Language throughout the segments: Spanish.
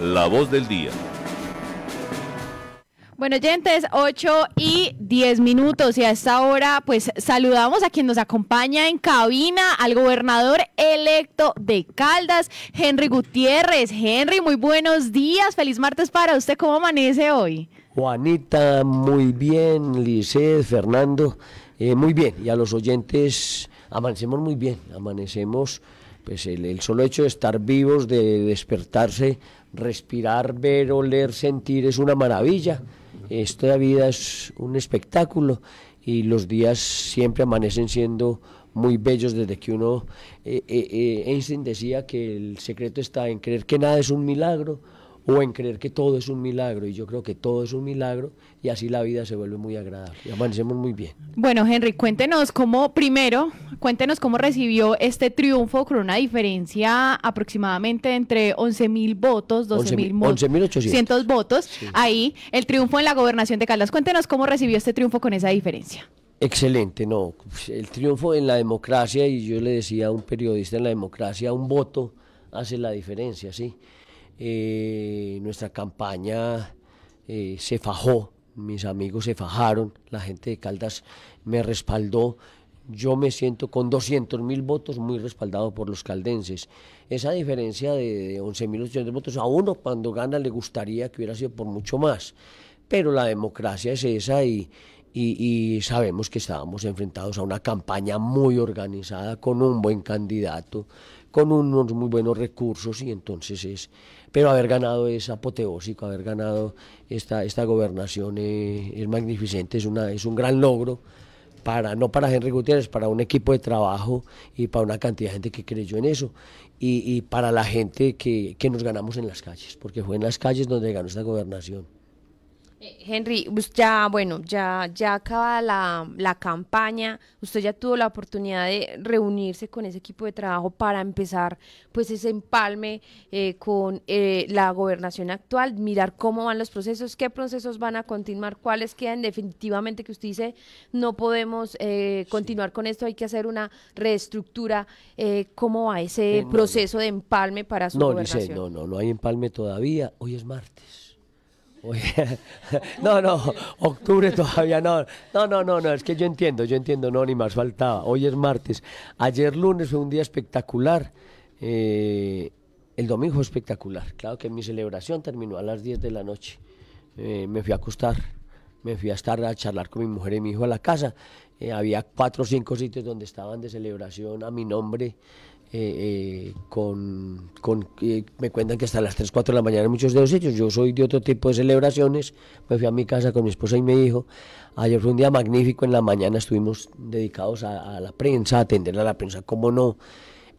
la voz del día. Bueno, oyentes, 8 y 10 minutos y a esta hora pues saludamos a quien nos acompaña en cabina, al gobernador electo de Caldas, Henry Gutiérrez. Henry, muy buenos días, feliz martes para usted, ¿cómo amanece hoy? Juanita, muy bien, Lisset, Fernando, eh, muy bien, y a los oyentes amanecemos muy bien, amanecemos, pues el, el solo hecho de estar vivos, de despertarse, respirar, ver, oler, sentir es una maravilla. Esta vida es un espectáculo y los días siempre amanecen siendo muy bellos desde que uno, eh, eh, eh, Einstein decía que el secreto está en creer que nada es un milagro o en creer que todo es un milagro. Y yo creo que todo es un milagro y así la vida se vuelve muy agradable. Y amanecemos muy bien. Bueno, Henry, cuéntenos cómo, primero, cuéntenos cómo recibió este triunfo con una diferencia aproximadamente entre 11 mil votos, 12 mil 11.800 votos. Sí. Ahí, el triunfo en la gobernación de Caldas. Cuéntenos cómo recibió este triunfo con esa diferencia. Excelente, no. El triunfo en la democracia, y yo le decía a un periodista en la democracia, un voto hace la diferencia, ¿sí? Eh, nuestra campaña eh, se fajó, mis amigos se fajaron, la gente de Caldas me respaldó. Yo me siento con 200 mil votos muy respaldado por los caldenses. Esa diferencia de, de 11 mil 800 votos a uno cuando gana le gustaría que hubiera sido por mucho más. Pero la democracia es esa y, y, sabemos que estábamos enfrentados a una campaña muy organizada, con un buen candidato, con unos muy buenos recursos y entonces es, pero haber ganado es apoteósico, haber ganado esta, esta gobernación eh, es magnificente, es, una, es un gran logro. Para, no para Henry Gutiérrez, para un equipo de trabajo y para una cantidad de gente que creyó en eso y, para la gente que, que nos ganamos en las calles, porque fue en las calles donde ganó esta gobernación. Eh, Henry, ya, bueno, ya, ya acaba la, la, campaña, usted ya tuvo la oportunidad de reunirse con ese equipo de trabajo para empezar pues ese empalme eh, con eh, la gobernación actual, mirar cómo van los procesos, qué procesos van a continuar, cuáles quedan definitivamente que usted dice no podemos eh, continuar sí. con esto, hay que hacer una reestructura, ¿cómo va ese no, proceso de empalme para su no, gobernación? Dice, no, no, no hay empalme todavía, hoy es martes. no, no, octubre todavía no. No, no, no, no, es que yo entiendo, yo entiendo, no, ni más faltaba. Hoy es martes. Ayer lunes fue un día espectacular. Eh, el domingo espectacular. Claro que mi celebración terminó a las 10 de la noche. Eh, me fui a acostar, me fui a estar a charlar con mi mujer y mi hijo a la casa. Eh, había cuatro o cinco sitios donde estaban de celebración a mi nombre. Eh, eh, con, con eh, me cuentan que hasta las 3, 4 de la mañana muchos de los sitios. Yo soy de otro tipo de celebraciones. Me fui a mi casa con mi esposa y mi hijo. Ayer fue un día magnífico. En la mañana estuvimos dedicados a, la prensa, a atender a la prensa, cómo no,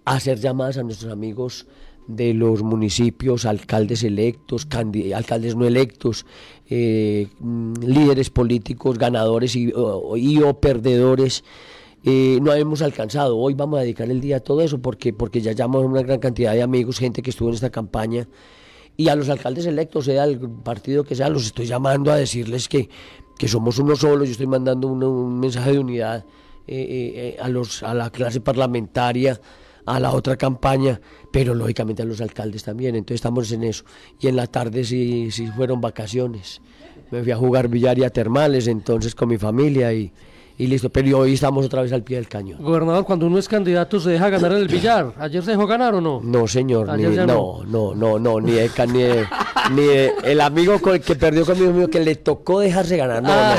a hacer llamadas a nuestros amigos de los municipios, alcaldes electos, alcaldes no electos, eh, líderes políticos, ganadores y y o perdedores eh, no hemos alcanzado. Hoy vamos a dedicar el día a todo eso porque, porque ya llamamos a una gran cantidad de amigos, gente que estuvo en esta campaña. Y a los alcaldes electos, sea el partido que sea, los estoy llamando a decirles que, que somos uno solo. Yo estoy mandando un, mensaje de unidad eh, eh, a, los, a la clase parlamentaria, a la otra campaña, pero lógicamente a los alcaldes también. Entonces estamos en eso. Y en la tarde sí, sí fueron vacaciones. Me fui a jugar billar y a termales entonces con mi familia y y listo, pero hoy estamos otra vez al pie del cañón. Gobernador, cuando uno es candidato se deja ganar en el billar. ¿Ayer se dejó ganar o no? No, señor, ni, no, no, no, no, ni, de, ni, de, ni de, el amigo con, que perdió conmigo mío que le tocó dejarse ganar. No, ah.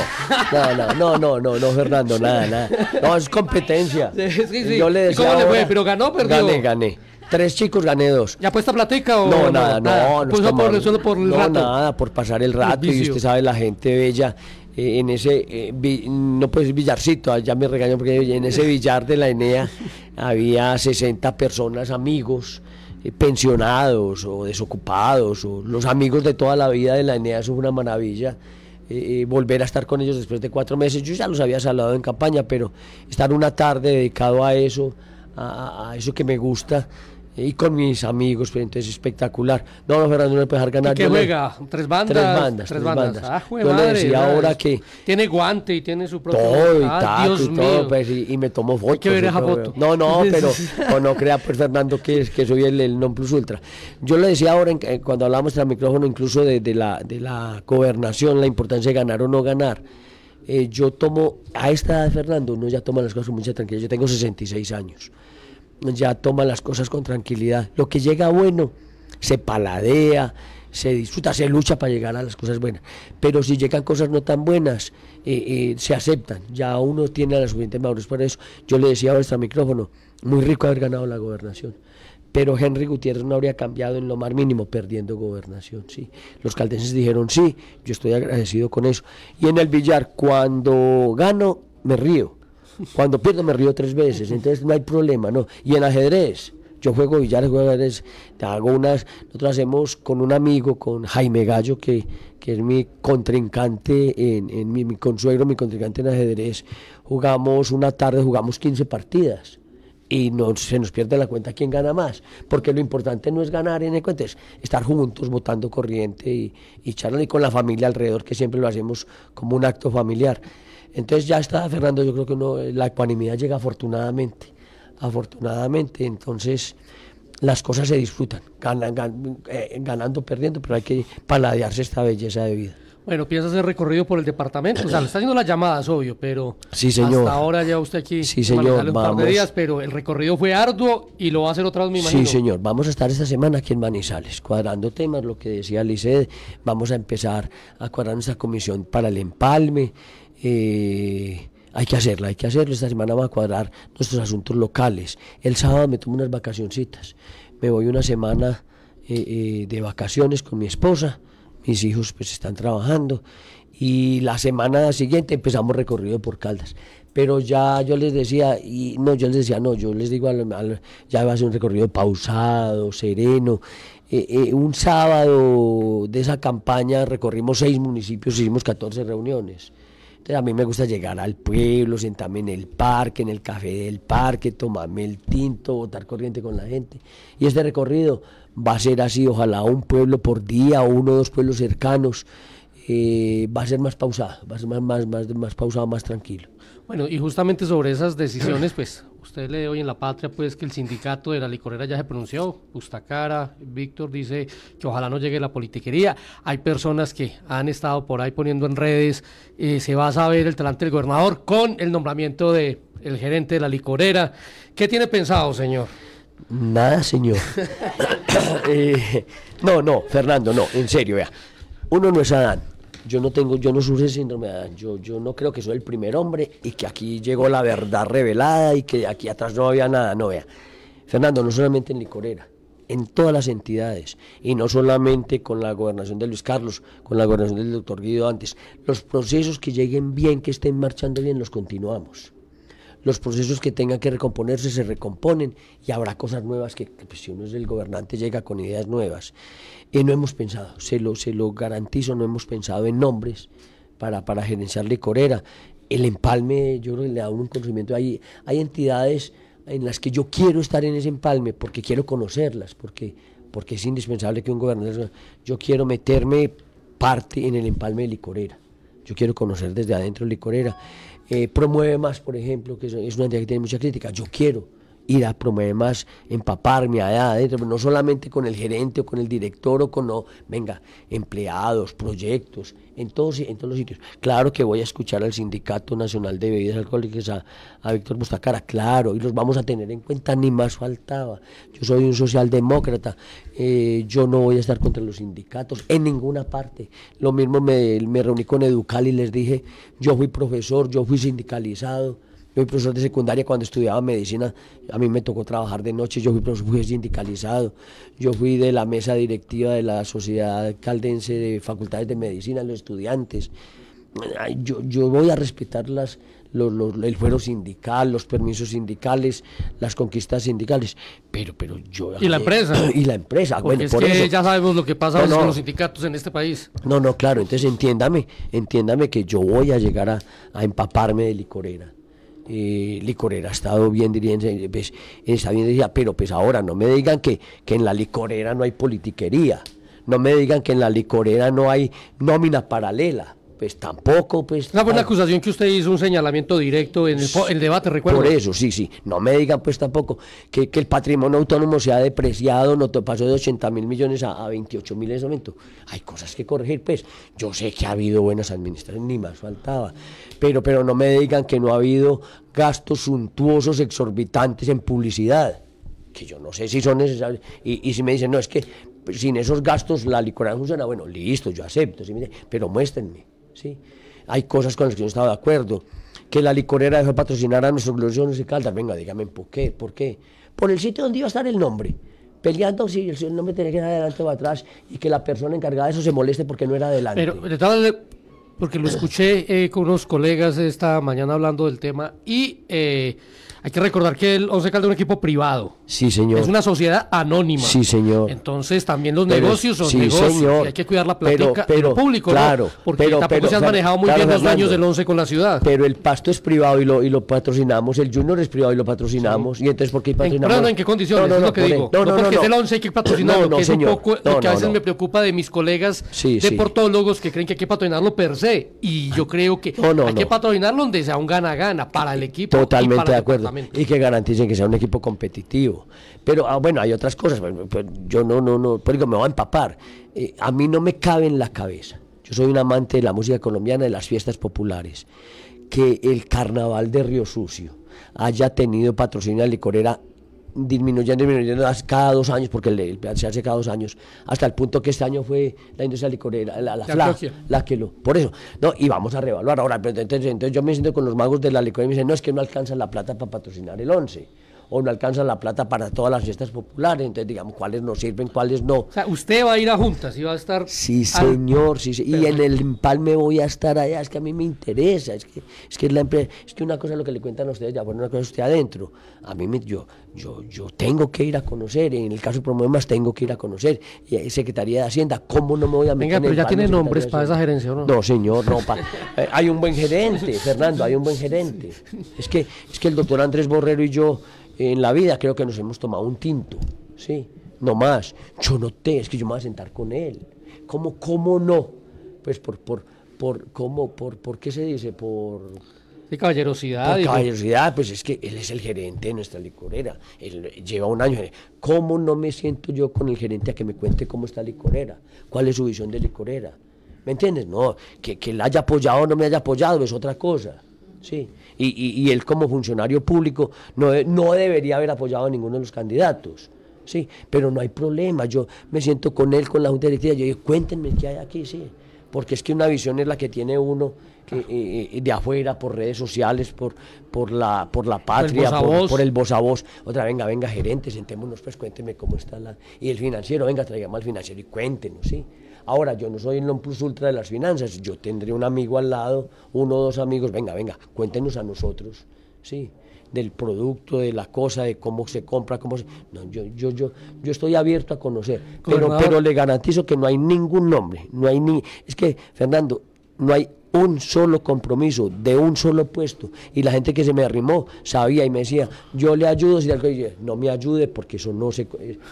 no, no, no, no, no, no, Fernando, nada, nada. No, es competencia. Sí, sí, sí. Yo le decía ¿Y cómo le fue? ¿Pero ganó o perdió? Gané, gané. Tres chicos, gané dos. ¿Ya puesta platica o no? nada, no, no. Por, solo por el no, rato. nada, por pasar el rato. El y usted sabe, la gente bella eh, en ese, eh, vi, no pues billarcito, ya me regañó porque en ese billar de la Enea había 60 personas, amigos, eh, pensionados o desocupados, o los amigos de toda la vida de la Enea, eso es una maravilla. Eh, volver a estar con ellos después de cuatro meses, yo ya los había saludado en campaña, pero estar una tarde dedicado a eso, a, a eso que me gusta, y con mis amigos, pero entonces espectacular. No, no, Fernando no puede dejar ganar. ¿Y qué juega? ¿Tres bandas? Tres bandas, Tres tres bandas. bandas. Ah, Yo le decía ahora que- Tiene guante y tiene su propio... todo y Ah, taco Dios y todo, pues, y, y me tomo fotos. que ver y esa todo. foto. No, no, pero o no crea pues Fernando que, que soy el, el non plus ultra. Yo le decía ahora en- eh, cuando hablábamos tras micrófono incluso de, de la, de la gobernación, la importancia de ganar o no ganar. Eh, yo tomo, a esta edad Fernando, uno ya toma las cosas con mucha tranquilidad. Yo tengo 66 años. Ya toma las cosas con tranquilidad. Lo que llega bueno, se paladea, se disfruta, se lucha para llegar a las cosas buenas. Pero si llegan cosas no tan buenas, eh, eh, se aceptan. Ya uno tiene la suficiente madurez para eso. Yo le decía a nuestro micrófono, muy rico haber ganado la gobernación. Pero Henry Gutiérrez no habría cambiado en lo más mínimo perdiendo gobernación, sí. Los caldenses dijeron sí, yo estoy agradecido con eso. Y en el billar, cuando gano, me río. Cuando pierdo, me río tres veces. Entonces no hay problema, ¿no? Y en ajedrez, yo juego billar, juego ajedrez, hago unas, nosotros hacemos con un amigo, con Jaime Gallo, que, que es mi contrincante, en, en mi, mi consuegro, mi contrincante en ajedrez, jugamos una tarde, jugamos 15 partidas y no, se nos pierde la cuenta quién gana más, porque lo importante no es ganar en el cuenta, es estar juntos, votando corriente y, y charlando y con la familia alrededor, que siempre lo hacemos como un acto familiar. Entonces ya está, Fernando, yo creo que uno, la ecuanimidad llega afortunadamente, afortunadamente, entonces las cosas se disfrutan, ganan, gan- eh, ganando, perdiendo, pero hay que paladearse esta belleza de vida. Bueno, piensa hacer recorrido por el departamento. O sea, le está haciendo las llamadas, obvio, pero Sí, señor. hasta ahora ya usted aquí Sí, señor, un par de vamos. días, pero el recorrido fue arduo y lo va a hacer otra vez, me imagino. Sí, señor. Vamos a estar esta semana aquí en Manizales, cuadrando temas, lo que decía Liced. Vamos a empezar a cuadrar nuestra comisión para el empalme. Eh, hay que hacerlo, hay que hacerlo. Esta semana vamos a cuadrar nuestros asuntos locales. El sábado me tomo unas vacacioncitas. Me voy una semana eh, eh, de vacaciones con mi esposa. Mis hijos pues están trabajando. Y la semana siguiente empezamos recorrido por Caldas. Pero ya yo les decía, y no, yo les decía, no, yo les digo, al- ya va a ser un recorrido pausado, sereno. Un sábado de esa campaña recorrimos seis municipios, hicimos 14 reuniones. A mí me gusta llegar al pueblo, sentarme en el parque, en el café del parque, tomarme el tinto, botar corriente con la gente. Y este recorrido va a ser así, ojalá un pueblo por día uno o dos pueblos cercanos. eh, va a ser más pausado, va a ser más, más, más, más pausado, más tranquilo. Bueno, y justamente sobre esas decisiones, pues usted lee hoy en La Patria, pues que el sindicato de la licorera ya se pronunció, Bustacara, Víctor dice que ojalá no llegue la politiquería. Hay personas que han estado por ahí poniendo en redes, eh, se va a saber el talante del gobernador con el nombramiento de el gerente de la licorera. ¿Qué tiene pensado, señor? Nada, señor. Eh, no, no, Fernando, no, en serio, vea. Uno no es Adán. Yo no tengo, yo no sufro síndrome de Adán. Yo, yo no creo que soy el primer hombre y que aquí llegó la verdad revelada y que aquí atrás no había nada. No, vea. Fernando, no solamente en Licorera, en todas las entidades y no solamente con la gobernación de Luis Carlos, con la gobernación del doctor Guido antes. Los procesos que lleguen bien, que estén marchando bien, los continuamos los procesos que tengan que recomponerse se recomponen y habrá cosas nuevas que, pues, si uno es el gobernante llega con ideas nuevas. Y no hemos pensado, se lo, se lo garantizo, no hemos pensado en nombres para, para gerenciar licorera. El empalme, yo creo que le da un conocimiento. Hay, hay entidades en las que yo quiero estar en ese empalme porque quiero conocerlas, porque, porque es indispensable que un gobernante... Yo quiero meterme parte en el empalme de licorera. Yo quiero conocer desde adentro licorera. Eh, promueve más, por ejemplo, que es una entidad que tiene mucha crítica. Yo quiero ir a promover más, empaparme allá no solamente con el gerente o con el director o con, no, venga, empleados, proyectos, en todos, en todos los sitios. Claro que voy a escuchar al Sindicato Nacional de Bebidas Alcohólicas, a, a Víctor Bustacara, claro, y los vamos a tener en cuenta, ni más faltaba. Yo soy un socialdemócrata, eh, yo no voy a estar contra los sindicatos en ninguna parte. Lo mismo me, me reuní con Educal y les dije, yo fui profesor, yo fui sindicalizado, yo fui profesor de secundaria cuando estudiaba medicina, a mí me tocó trabajar de noche, yo fui profesor, fui sindicalizado, yo fui de la mesa directiva de la Sociedad Caldense de Facultades de Medicina, los estudiantes. Yo, yo voy a respetar las, los- los- el fuero sindical, los permisos sindicales, las conquistas sindicales, pero, pero yo... ¿Y la eh, empresa? Y la empresa, Porque bueno, es por que eso. ya sabemos lo que pasa No, no. con los sindicatos en este país. No, no, claro, entonces entiéndame, entiéndame que yo voy a llegar a, a empaparme de licorera. Eh, licorera. Ha estado bien, dirían, pues, está bien, diría, pero pues ahora no me digan que, que en la licorera no hay politiquería, no me digan que en la licorera no hay nómina paralela pues tampoco, pues... Una buena acusación que usted hizo, un señalamiento directo en el, debate, recuerdo. Por eso, sí, sí. No me digan, pues tampoco, que, el patrimonio autónomo se ha depreciado, no pasó de 80 mil millones a, 28 mil en ese momento. Hay cosas que corregir, pues. Yo sé que ha habido buenas administraciones, ni más faltaba. Pero, pero no me digan que no ha habido gastos suntuosos, exorbitantes en publicidad que yo no sé si son necesarios, y, y si me dicen, no, es que sin esos gastos la licorera funciona, bueno, listo, yo acepto, pero muéstrenme. ¿Sí? Hay cosas con las que yo estaba de acuerdo. Que la licorera dejó patrocinar a nuestros gloriosos y Caldas. Venga, dígame, ¿por qué? ¿Por qué? Por el sitio donde iba a estar el nombre. Peleando si el nombre tenía que ir adelante o atrás y que la persona encargada de eso se moleste porque no era adelante. Pero de tal, porque lo escuché eh, con unos colegas esta mañana hablando del tema y eh, hay que recordar que el Once Caldas es un equipo privado. Sí, señor. Es una sociedad anónima. Sí, señor. Entonces también los negocios son negocios. hay que cuidar la plática pero, público, claro, Porque pero, tampoco se han manejado muy bien los dueños del Once con la ciudad. Pero el pasto es privado y lo, y lo patrocinamos, el Junior es privado y lo patrocinamos. Y entonces, ¿por qué patrocinamos? ¿En, ¿en qué condiciones? No, no, es lo que digo. No, no, porque es el Once hay que patrocinarlo, que es un poco lo que a veces me preocupa de mis colegas deportólogos que creen que hay que patrocinarlo per se. Y yo creo que hay que patrocinarlo donde sea un gana-gana para el equipo. Totalmente de acuerdo. Y que garanticen que sea un equipo competitivo. Pero ah, bueno, hay otras cosas. Pues, yo no, no, no, pero me voy a empapar. Eh, a mí no me cabe en la cabeza. Yo soy un amante de la música colombiana, de las fiestas populares. Que el carnaval de Río Sucio haya tenido patrocinio de licorera disminuyendo, disminuyendo cada dos años, porque el, se hace cada dos años, hasta el punto que este año fue la industria licorera, la, la, la que lo, por eso, no, y vamos a reevaluar ahora, entonces, entonces yo me siento con los magos de la licorera y me dicen, no, es que no alcanza la plata para patrocinar el 11 o no alcanza la plata para todas las fiestas populares, entonces digamos cuáles nos sirven, cuáles no. O sea, usted va a ir a juntas y va a estar... Sí, señor, sí, y en el empalme voy a estar allá, es que a mí me interesa, es que es, que es la empresa, es que una cosa es lo que le cuentan a ustedes, ya bueno, una cosa es usted adentro, a mí me, yo, yo, yo tengo que ir a conocer, en el caso de Promovemas tengo que ir a conocer, y Secretaría de Hacienda, ¿cómo no me voy a meter Venga, pero ya tiene nombres para esa gerencia, ¿no? No, señor, no, eh, hay un buen gerente, Fernando, hay un buen gerente, es que, es que el doctor Andrés Borrero y yo en la vida creo que nos hemos tomado un tinto, ¿sí? No más. Yo no te, es que yo me voy a sentar con él. ¿Cómo, cómo no? Pues por, por, por, ¿cómo, por, por qué se dice? Por... De caballerosidad. Por caballerosidad, pues es que él es el gerente de nuestra licorera. Él lleva un año. ¿Cómo no me siento yo con el gerente a que me cuente cómo está la licorera? ¿Cuál es su visión de licorera? ¿Me entiendes? No, que, que él haya apoyado o no me haya apoyado es otra cosa. Sí y, y, él como funcionario público no, no debería haber apoyado a ninguno de los candidatos. Sí, pero no hay problema, yo me siento con él, con la Junta Directiva, yo digo, cuéntenme qué hay aquí, sí, porque es que una visión es la que tiene uno que, eh, eh, de afuera, por redes sociales, por, por, la, por la patria, por, el voz a voz. Otra, venga, venga, gerente, sentémonos, pues cuéntenme cómo está la... Y el financiero, venga, traigamos al financiero y cuéntenos, ¿sí? Ahora, yo no soy el non plus ultra de las finanzas, yo tendré un amigo al lado, uno o dos amigos, venga, venga, cuéntenos a nosotros, ¿sí? del producto, de la cosa, de cómo se compra, cómo se... No, yo, yo, yo, yo estoy abierto a conocer, pero, pero le garantizo que no hay ningún nombre, no hay ni... Es que, Fernando, no hay un solo compromiso de un solo puesto. Y la gente que se me arrimó sabía y me decía yo le ayudo si algo no me ayude porque eso no se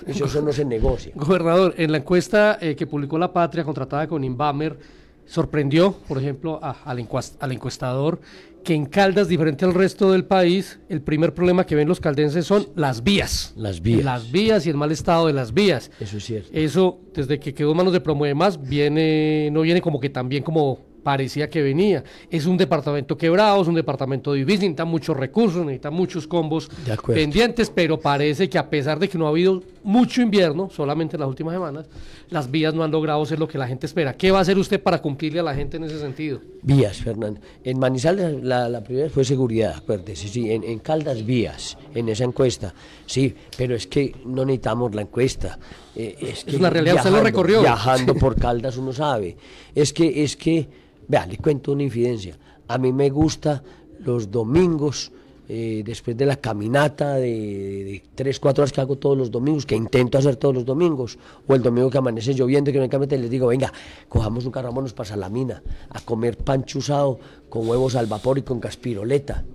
eso, no se negocia. Gobernador en la encuesta eh, que publicó la Patria contratada con Inbamer sorprendió por ejemplo al, encuestador que en Caldas diferente al resto del país el primer problema que ven los caldenses son las vías. Las vías. Las vías y el mal estado de las vías. Eso es cierto. Eso desde que quedó en manos de Promueve Más viene no viene como que también como parecía que venía. Es un departamento quebrado, es un departamento difícil, necesita muchos recursos, necesita muchos combos pendientes, pero parece que a pesar de que no ha habido mucho invierno, solamente en las últimas semanas, las vías no han logrado ser lo que la gente espera. ¿Qué va a hacer usted para cumplirle a la gente en ese sentido? Vías, Fernando. En Manizales la, primera fue seguridad, acuérdese, sí, en, Caldas vías, en esa encuesta, sí, pero es que no necesitamos la encuesta. Eh, es, que la realidad, usted lo recorrió. Viajando por Caldas uno sabe. Es que, es que Vea, le cuento una infidencia. A mí me gusta los domingos, eh, después de la caminata de, tres, cuatro horas que hago todos los domingos, que intento hacer todos los domingos, o el domingo que amanece lloviendo y que no hay les digo, venga, cojamos un carro, vámonos para Salamina, a comer pan chuzado con huevos al vapor y con caspiroleta.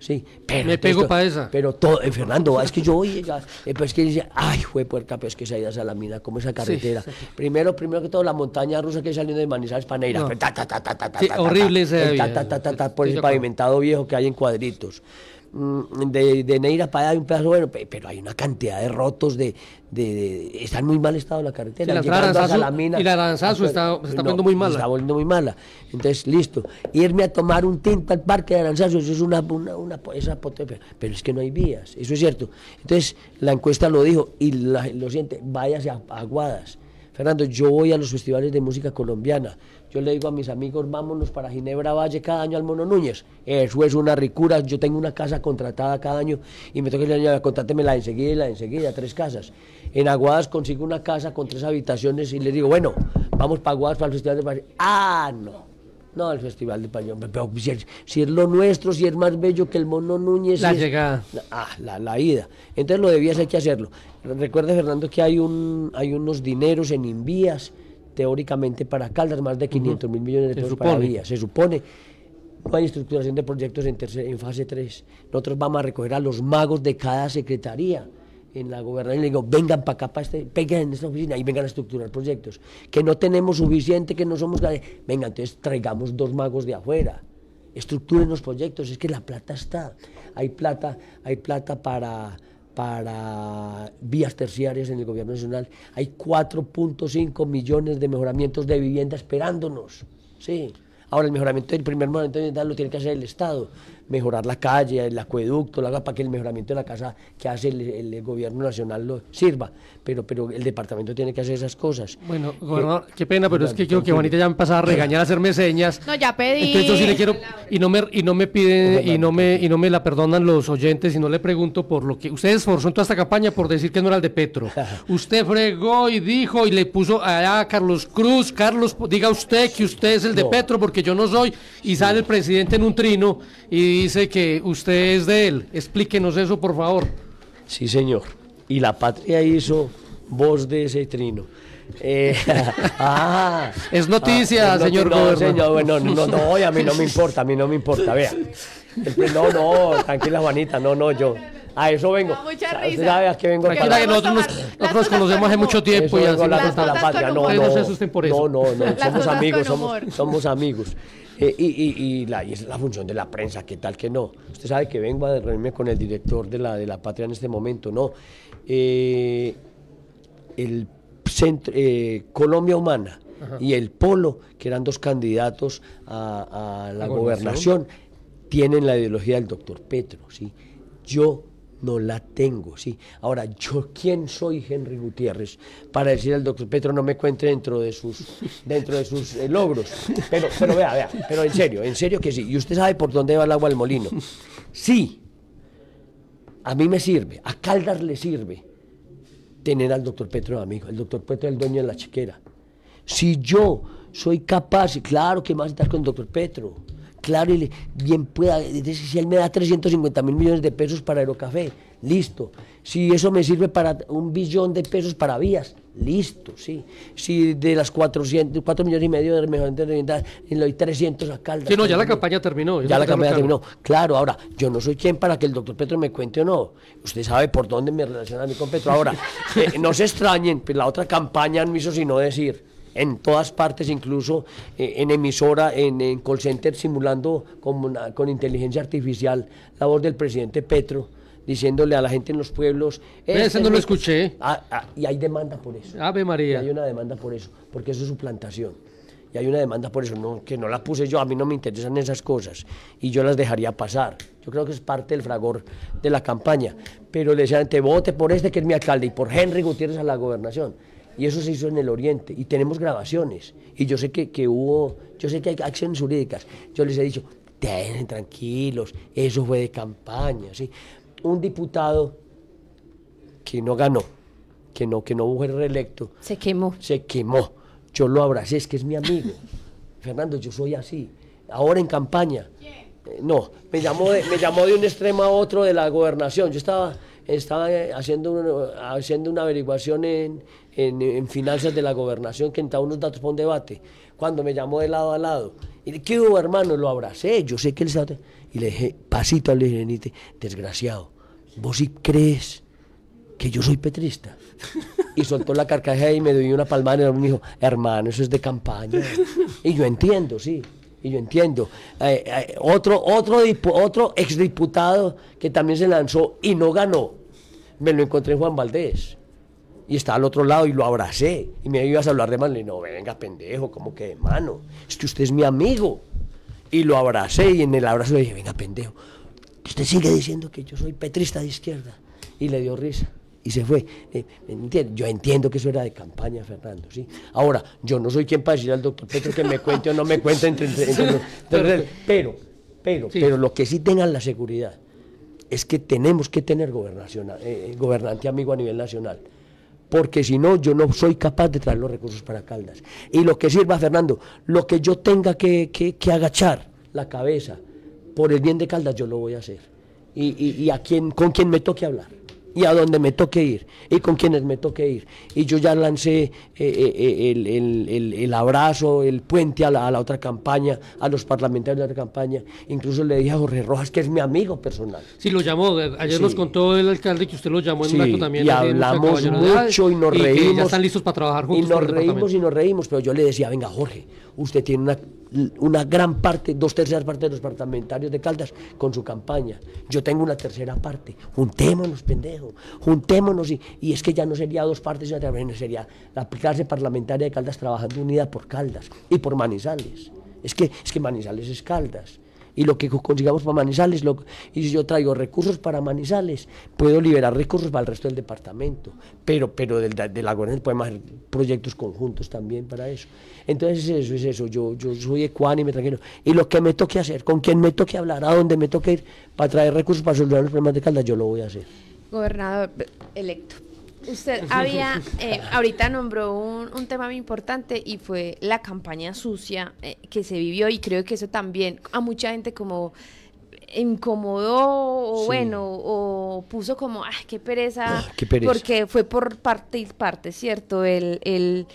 Sí, pero Me pego esa. Pero todo, eh, Fernando, es que yo oye, ya, eh, pues es que dice, ay, fue puerca, pues que se ha ido a Salamina, como esa carretera. Primero, primero que todo, la montaña rusa que saliendo de Manizales para Neira. No. Ta, ta, ta, ta, ta, ta, Sí, ta, ta, horrible ese el ta, ta, ta, por acuerdo. pavimentado viejo que hay en cuadritos. Mm, De, de Neira para allá hay un pedazo bueno, pe- pero hay una cantidad de rotos de, de, de- está en muy mal estado la carretera. Sí, la llegando a Aranzazu- Salamina- y la Aranzazu está- se está poniendo muy mala. Está volviendo muy mala. Entonces, listo. Irme a tomar un tinto al parque de Aranzazu, eso es una, una, esa pote- pero es que no hay vías, eso es cierto. Entonces, la encuesta lo dijo y la- lo siente, váyase a, a Aguadas. Fernando, yo voy a los festivales de música colombiana. Yo le digo a mis amigos, vámonos para Ginebra Valle cada año al Mono Núñez. Eso es una ricura. Yo tengo una casa contratada cada año y me toca decirle, "Señora, contrátemela enseguida y la enseguida, tres casas. En Aguadas consigo una casa con tres habitaciones y le digo, bueno, vamos para Aguadas para el Festival de Valle. Ah, no. No, el Festival de. Pero si es, si es lo nuestro, si es más bello que el Mono Núñez. La si llegada. Ah, la, la ida. Entonces lo debías hay que hacerlo. Recuerda, Fernando, que hay, un, hay unos dineros en Invías, teóricamente para Caldas, más de 500 mil millones de pesos para vías. Se supone. No hay estructuración de proyectos en, tercer- en fase 3. Nosotros vamos a recoger a los magos de cada secretaría en la gobernación le digo, vengan para acá, para este, peguen en esta oficina y vengan a estructurar proyectos. Que no tenemos suficiente, que no somos... Venga, entonces traigamos dos magos de afuera estructuren los proyectos, es que la plata está. Hay plata, hay plata para, para vías terciarias en el gobierno nacional. Hay 4.5 millones de mejoramientos de vivienda esperándonos. Sí. Ahora el mejoramiento del primer mejoramiento lo tiene que hacer el Estado. Mejorar la calle, el acueducto, la, para que el mejoramiento de la casa que hace el, el gobierno nacional lo sirva. Pero, pero el departamento tiene que hacer esas cosas. Bueno, gobernador, qué pena, pero es que creo que Juanita ya me empezaba a regañar, a hacerme señas. No, ya pedí. Entonces yo sí le quiero y no me y no me piden y no me y no me la perdonan los oyentes y no le pregunto por lo que usted esforzó en toda esta campaña por decir que no era el de Petro. Usted fregó y dijo y le puso allá a Carlos Cruz, Carlos, diga usted que usted es el de No. Petro porque yo no soy y sale el presidente en un trino y dice que usted es de él. Explíquenos eso, por favor. Sí, señor. Y la patria hizo voz de ese trino. Eh, ah, Es noticia, es señor no, gobernador. señor, bueno, no, no, y a mí no me importa, a mí no me importa, vea. No, no, tranquila, Juanita, no, no, yo. A eso vengo. da mucha Sa- ¿Usted risa. sabe a qué vengo? Tranquila para- que nosotros nos, nosotros nos conocemos con hace mucho tiempo Eso y así la patria. No, no, no. No, no, no, somos amigos, somos, somos amigos. Eh, y, y, y la, y es la función de la prensa, ¿qué tal que no? Usted sabe que vengo a reunirme con el director de la, de la patria en este momento, ¿no? Eh, el centro, eh, Colombia Humana y el Polo, que eran dos candidatos a, a la ¿La gobernación, tienen la ideología del doctor Petro, ¿sí? Yo no la tengo, ¿sí? Ahora, ¿yo quién soy, Henry Gutiérrez, para decir al doctor Petro no me cuente dentro de sus, dentro de sus eh, logros? Pero, pero vea, vea, pero en serio, en serio que sí. Y usted sabe por dónde va el agua al molino. Sí, a mí me sirve, a Caldas le sirve tener al doctor Petro de amigo. El doctor Petro es el dueño de la chequera. Si yo soy capaz, claro que a estar con el doctor Petro, claro, y le- bien pueda, si él me da 350 mil millones de pesos para Aerocafé, listo. Si eso me sirve para un billón de pesos para vías, listo, sí. Si de las 400, 4 millones y medio de mejoramiento de le doy 300 a Caldas. Sí, no, ya la campaña terminó. Ya la campaña terminó. Claro, ahora, yo no soy quien para que el doctor Petro me cuente o no. Usted sabe por dónde me relaciona a mí con Petro. Ahora, eh, no se extrañen, pues la otra campaña no hizo sino decir, en todas partes, incluso eh, en emisora, en, en call center, simulando con, una- con inteligencia artificial la voz del presidente Petro, diciéndole a la gente en los pueblos... "Este no es lo mi-". escuché. Ah, ah, y hay demanda por eso. Ave Y María. hay una demanda por eso, porque eso es suplantación. Y hay una demanda por eso, no, que no la puse yo, a mí no me interesan esas cosas y yo las dejaría pasar. Yo creo que es parte del fragor de la campaña. Pero le decían, te vote por este que es mi alcalde y por Henry Gutiérrez a la gobernación. Y eso se hizo en el Oriente y tenemos grabaciones. Y yo sé que, que hubo, yo sé que hay acciones jurídicas. Yo les he dicho, den tranquilos, eso fue de campaña. ¿sí? Un diputado que no ganó, que no, que no fue reelecto, Se quemó. se quemó. Yo lo abracé, es que es mi amigo. Fernando, yo soy así. Ahora en campaña. Eh, no, me llamó, de, me llamó de un extremo a otro de la gobernación. Yo estaba estaba haciendo, una, haciendo una averiguación en, en, finanzas de la gobernación que entraba unos datos para un debate. Cuando me llamó de lado a lado, y le ¿qué hubo, hermano? Lo abracé, yo sé que él estaba... Y le dije, pasito, le dije, "Nite, desgraciado, vos sí crees que yo soy petrista. Y soltó la carcajada y me dio una palmada y me dijo, hermano, eso es de campaña. Y yo entiendo, sí. Y yo entiendo. Eh, eh, otro, otro, otro exdiputado que también se lanzó y no ganó, me lo encontré en Juan Valdés. Y estaba al otro lado y lo abracé. Y me ibas a hablar de mano. Le dije, no, venga, pendejo, ¿cómo que de mano? Es que usted es mi amigo. Y lo abracé y en el abrazo le dije, venga, pendejo, usted sigue diciendo que yo soy petrista de izquierda. Y le dio risa. Y se fue. Eh. Yo entiendo que eso era de campaña, Fernando, ¿sí? Ahora, yo no soy quien para decirle al doctor Petro que me cuente o no me cuente entre... entre- entre- entre- pero, pero, Sí. pero lo que sí tengan la seguridad es que tenemos que tener gobernación, eh, gobernante amigo a nivel nacional. Porque si no, yo no soy capaz de traer los recursos para Caldas. Y lo que sirva, Fernando, lo que yo tenga que, que- que agachar la cabeza por el bien de Caldas, yo lo voy a hacer. Y, y- y a quien, con quien me toque hablar. Y a donde me toque ir. Y con quienes me toque ir. Y yo ya lancé eh, eh, eh, el, el- el- el abrazo, el puente a la, a la otra campaña, a los parlamentarios de la otra campaña. Incluso le dije a Jorge Rojas, que es mi amigo personal. Sí, lo llamó. Ayer Sí. nos contó el alcalde que usted lo llamó en un acto también. y hablamos mucho y nos que reímos. ya están listos para trabajar Y juntos. nos por el reímos y nos reímos, pero yo le decía, venga Jorge, usted tiene una, una gran parte, dos terceras partes de los parlamentarios de Caldas con su campaña. Yo tengo una tercera parte. Juntémonos, pendejo. Juntémonos y, y es que ya no sería dos partes, sino sería la clase parlamentaria de Caldas trabajando unida por Caldas y por Manizales. Es que, es que Manizales es Caldas. Y lo que co- consigamos para Manizales, lo- y si yo traigo recursos para Manizales, puedo liberar recursos para el resto del departamento. Pero, pero del- de, la gobernación podemos hacer proyectos conjuntos también para eso. Entonces es eso, es eso. Yo, yo soy ecuánime, tranquilo. Y lo que me toque hacer, con quien me toque hablar, a donde me toque ir, para traer recursos para solucionar los problemas de Caldas, yo lo voy a hacer. Gobernador electo. Usted había, eh, ahorita nombró un, un tema muy importante y fue la campaña sucia eh, que se vivió y creo que eso también a mucha gente como incomodó o Sí. bueno o puso como ay qué pereza, Ah, qué pereza. porque fue por parte y parte cierto el, el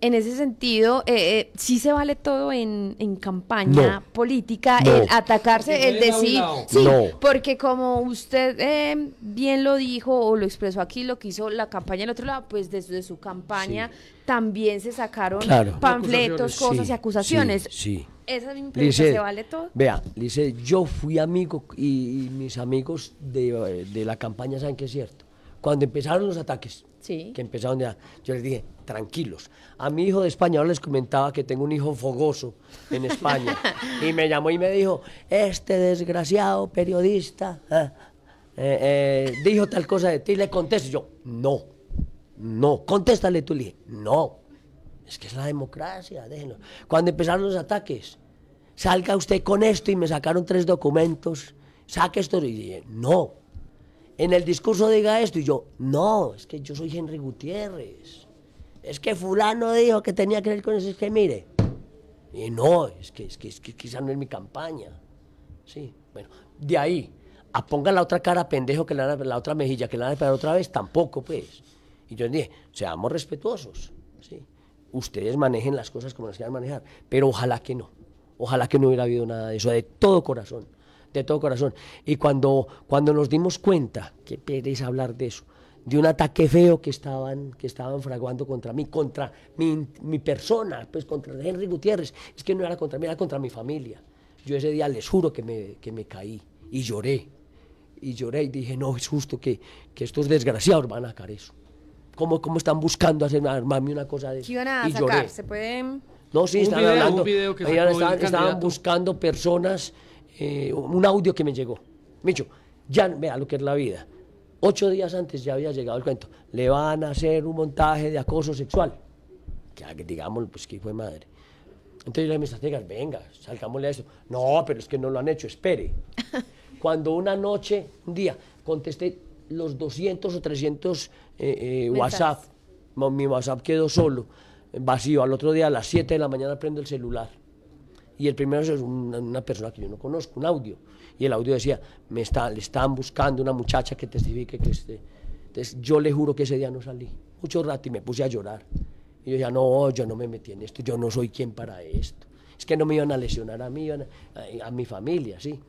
en ese sentido eh, eh, sí se vale todo en, en campaña No. política No. el atacarse el decir sí No. porque como usted eh, bien lo dijo o lo expresó aquí, lo que hizo la campaña del otro lado, pues desde su campaña también se sacaron Claro. panfletos, cosas Sí, y acusaciones. sí, sí. Esa misma pregunta, Lice, ¿se vale todo? Vea, Lice, yo fui amigo y, y mis amigos de, de la campaña saben que es cierto. Cuando empezaron los ataques, Sí. que empezaron ya, yo les dije, tranquilos. A mi hijo de España, ahora les comentaba que tengo un hijo fogoso en España. y me llamó y me dijo, este desgraciado periodista ah, eh, eh, dijo tal cosa de ti. Le contesto yo, no, no, contéstale tú. Le dije, no, es que es la democracia, déjenlo. Cuando empezaron los ataques, salga usted con esto y me sacaron tres documentos, saque esto y dije, no. En el discurso diga esto y yo, no, es que yo soy Henry Gutiérrez. Es que fulano dijo que tenía que ver con eso, es que mire. Y no, es que, es que, es que quizá no es mi campaña. Sí, bueno, de ahí, a ponga la otra cara pendejo que le van a, la otra mejilla que le van a otra vez, tampoco pues. Y yo dije, seamos respetuosos, ¿sí? Ustedes manejen las cosas como las quieran manejar, pero ojalá que no. Ojalá que no hubiera habido nada de eso, de todo corazón, de todo corazón. Y cuando, cuando nos dimos cuenta, qué pereza hablar de eso, de un ataque feo que estaban, que estaban fraguando contra mí, contra mi, mi persona, pues contra Henry Gutiérrez, es que no era contra mí, era contra mi familia. Yo ese día les juro que me, que me caí y lloré. Y lloré y dije, no, es justo que, que estos desgraciados van a sacar eso. ¿Cómo, cómo están buscando hacer, armarme una cosa de eso? ¿Qué iban a y sacar? lloré. ¿Se pueden...? No, sí, estaban hablando. que estaban, estaban buscando personas, eh, un audio que me llegó. Micho, ya vea lo que es la vida. Ocho días antes ya había llegado el cuento. Le van a hacer un montaje de acoso sexual. Que digamos, pues que fue madre. Entonces yo le dije a mis venga, salgámosle a eso. No, pero es que no lo han hecho, espere. Cuando una noche, un día, contesté los 200 o 300 eh, eh. WhatsApp, mi WhatsApp quedó solo, vacío. Al otro día a las 7 de la mañana prendo el celular Y el primero es una, una persona que yo no conozco, un audio. Y el audio decía, me está, le estaban buscando una muchacha que testifique que esté. Entonces yo le juro que ese día no salí. Mucho rato y me puse a llorar. Y yo decía, no, yo no me metí en esto, yo no soy quien para esto. Es que no me iban a lesionar a mí, a, a mi familia, sí.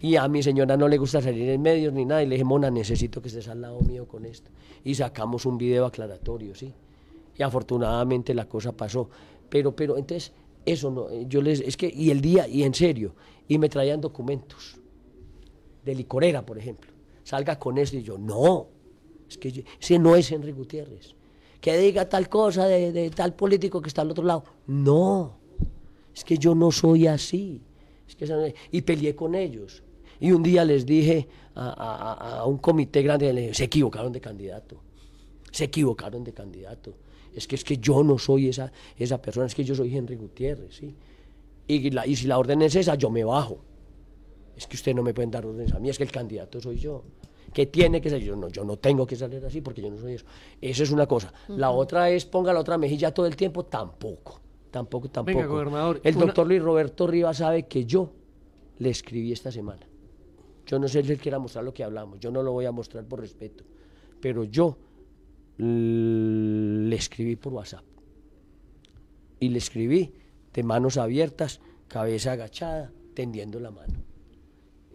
Y a mi señora no le gusta salir en medios ni nada. Y le dije, Mona, necesito que estés al lado mío con esto. Y sacamos un video aclaratorio, ¿sí? Y afortunadamente la cosa pasó. Pero, pero, entonces, eso no, eh, yo les, es que, y el día, y en serio, y me traían documentos de licorera, por ejemplo. Salga con eso y yo, no, es que ese no es Henry Gutiérrez. Que diga tal cosa de, de tal político que está al otro lado. No, es que yo no soy así. Es que y peleé con ellos. Y un día les dije a, a- a- un comité grande, se equivocaron de candidato. Se equivocaron de candidato. Es que es que yo no soy esa, esa persona, es que yo soy Henry Gutiérrez, ¿sí? Y, la- y si la orden es esa, yo me bajo. Es que ustedes no me pueden dar órdenes a mí, es que el candidato soy yo. Que tiene que ser yo, no, yo no tengo que salir así porque yo no soy eso. Esa es una cosa. La otra es ponga la otra mejilla todo el tiempo, tampoco. Tampoco, tampoco. gobernador, el una- doctor Luis Roberto Rivas sabe que yo le escribí esta semana. Yo no sé si él quiera mostrar lo que hablamos, yo no lo voy a mostrar por respeto, pero yo le escribí por WhatsApp. Y le escribí de manos abiertas, cabeza agachada, tendiendo la mano.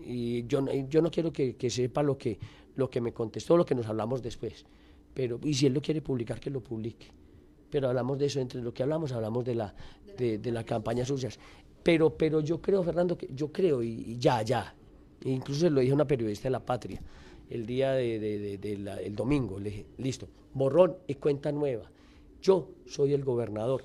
Y yo, yo no quiero que, que sepa lo que, lo que me contestó, lo que nos hablamos después. Pero, y si él lo quiere publicar, que lo publique. Pero hablamos de eso, entre lo que hablamos, hablamos de la, de, de la campaña sucias. Pero, pero yo creo, Fernando, que yo creo, y, y ya, ya, incluso se lo dije a una periodista de La Patria, el día de, de- domingo, le dije, listo, borrón y cuenta nueva. Yo soy el gobernador.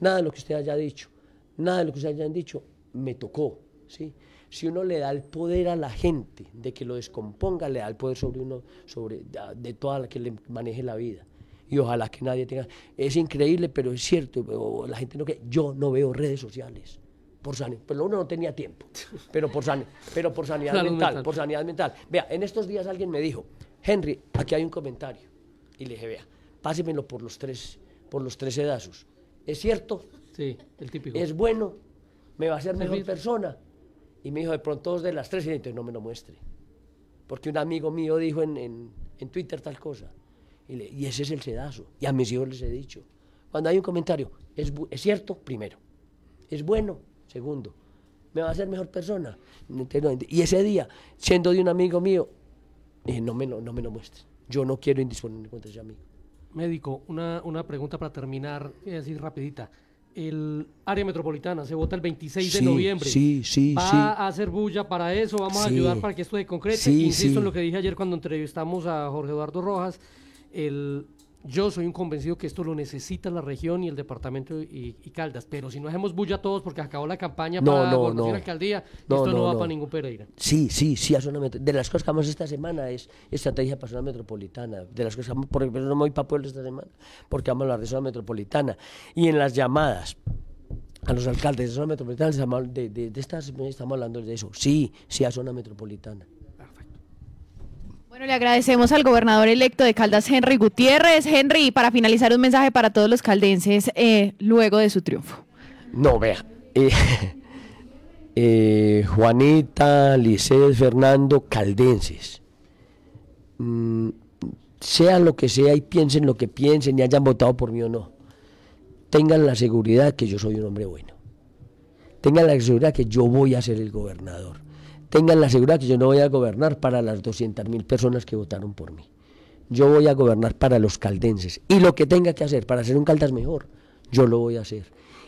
Nada de lo que usted haya dicho, nada de lo que ustedes hayan dicho, me tocó, ¿sí? Si uno le da el poder a la gente de que lo descomponga, le da el poder sobre uno, sobre de, toda la que le maneje la vida. Y ojalá que nadie tenga. Es increíble, pero es cierto. La gente no que yo no veo redes sociales. Por sanidad, pero uno no tenía tiempo. Pero por, san- pero por sanidad mental, mental. por sanidad mental. Vea, en estos días alguien me dijo, Henry, aquí hay un comentario. Y le dije, vea, pásemelo por los tres, por los tres sedazos. ¿Es cierto? Sí, el típico. ¿Es bueno? ¿Me va a hacer mejor persona? Y me dijo, de pronto dos de las tres, y entonces no me lo muestre. Porque un amigo mío dijo en, en- en Twitter tal cosa. Y, le- y ese es el sedazo. Y a mis hijos les he dicho. Cuando hay un comentario, ¿es, ¿es cierto? Primero. ¿Es bueno? Segundo. ¿Me va a hacer mejor persona? Y ese día, siendo de un amigo mío, dije, no me lo, no me lo muestre. Yo no quiero indisponer contra ese amigo. Médico, una, una pregunta para terminar, es decir, rapidita. El área metropolitana se vota el 26 de noviembre. sí, sí, ¿Va sí. a hacer bulla para eso? ¿Vamos a ayudar para que esto se concrete? Sí, Insisto en lo que dije ayer cuando entrevistamos a Jorge Eduardo Rojas. El, yo soy un convencido que esto lo necesita la región y el departamento y, y Caldas. Pero si no hacemos bulla todos porque acabó la campaña No, para no, no. alcaldía, No, esto no, va para ningún Pereira. Sí, sí, sí, a zona De las cosas que vamos esta semana es estrategia para zona metropolitana. De las cosas que vamos, por ejemplo, no me voy para Puebla esta semana, porque vamos a hablar de zona metropolitana. Y en las llamadas a los alcaldes de zona metropolitana, de, de, de estas, estamos hablando de eso. Sí, sí, a zona metropolitana. Bueno, le agradecemos al gobernador electo de Caldas, Henry Gutiérrez. Henry, para finalizar, un mensaje para todos los caldenses eh, luego de su triunfo. No, vea. eh, eh, Juanita, Licet, Fernando, caldenses. Mm, sea lo que sea y piensen lo que piensen y hayan votado por mí o no. Tengan la seguridad que yo soy un hombre bueno. Tengan la seguridad que yo voy a ser el gobernador. Tengan la seguridad que yo no voy a gobernar para las 200 mil personas que votaron por mí. Yo voy a gobernar para los caldenses. Y lo que tenga que hacer para hacer un Caldas mejor, yo lo voy a hacer.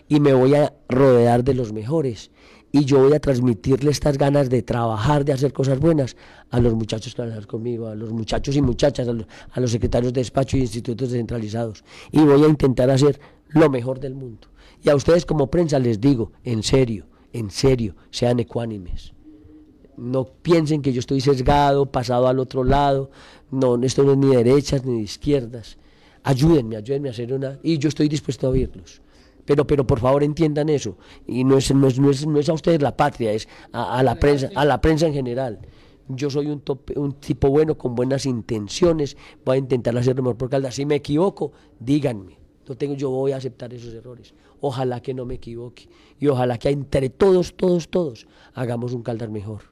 Y me voy a rodear de los mejores. Y yo voy a transmitirle estas ganas de trabajar, de hacer cosas buenas a los muchachos que van a conmigo, a los muchachos y muchachas, a los, a los secretarios de despacho y institutos descentralizados. Y voy a intentar hacer lo mejor del mundo. Y a ustedes como prensa les digo, en serio, en serio, sean ecuánimes no piensen que yo estoy sesgado, pasado al otro lado, no, esto no es ni de derechas ni de izquierdas. Ayúdenme, ayúdenme a hacer una, y yo estoy dispuesto a oírlos. Pero, pero por favor entiendan eso, y no es, no es, no es, no es a ustedes la patria, es a, a la prensa, a la prensa en general. Yo soy un, tope- un tipo bueno, con buenas intenciones, voy a intentar hacer lo mejor por Caldas. Si me equivoco, díganme, No tengo, yo voy a aceptar esos errores. Ojalá que no me equivoque. Y ojalá que entre todos, todos, todos hagamos un Caldas mejor.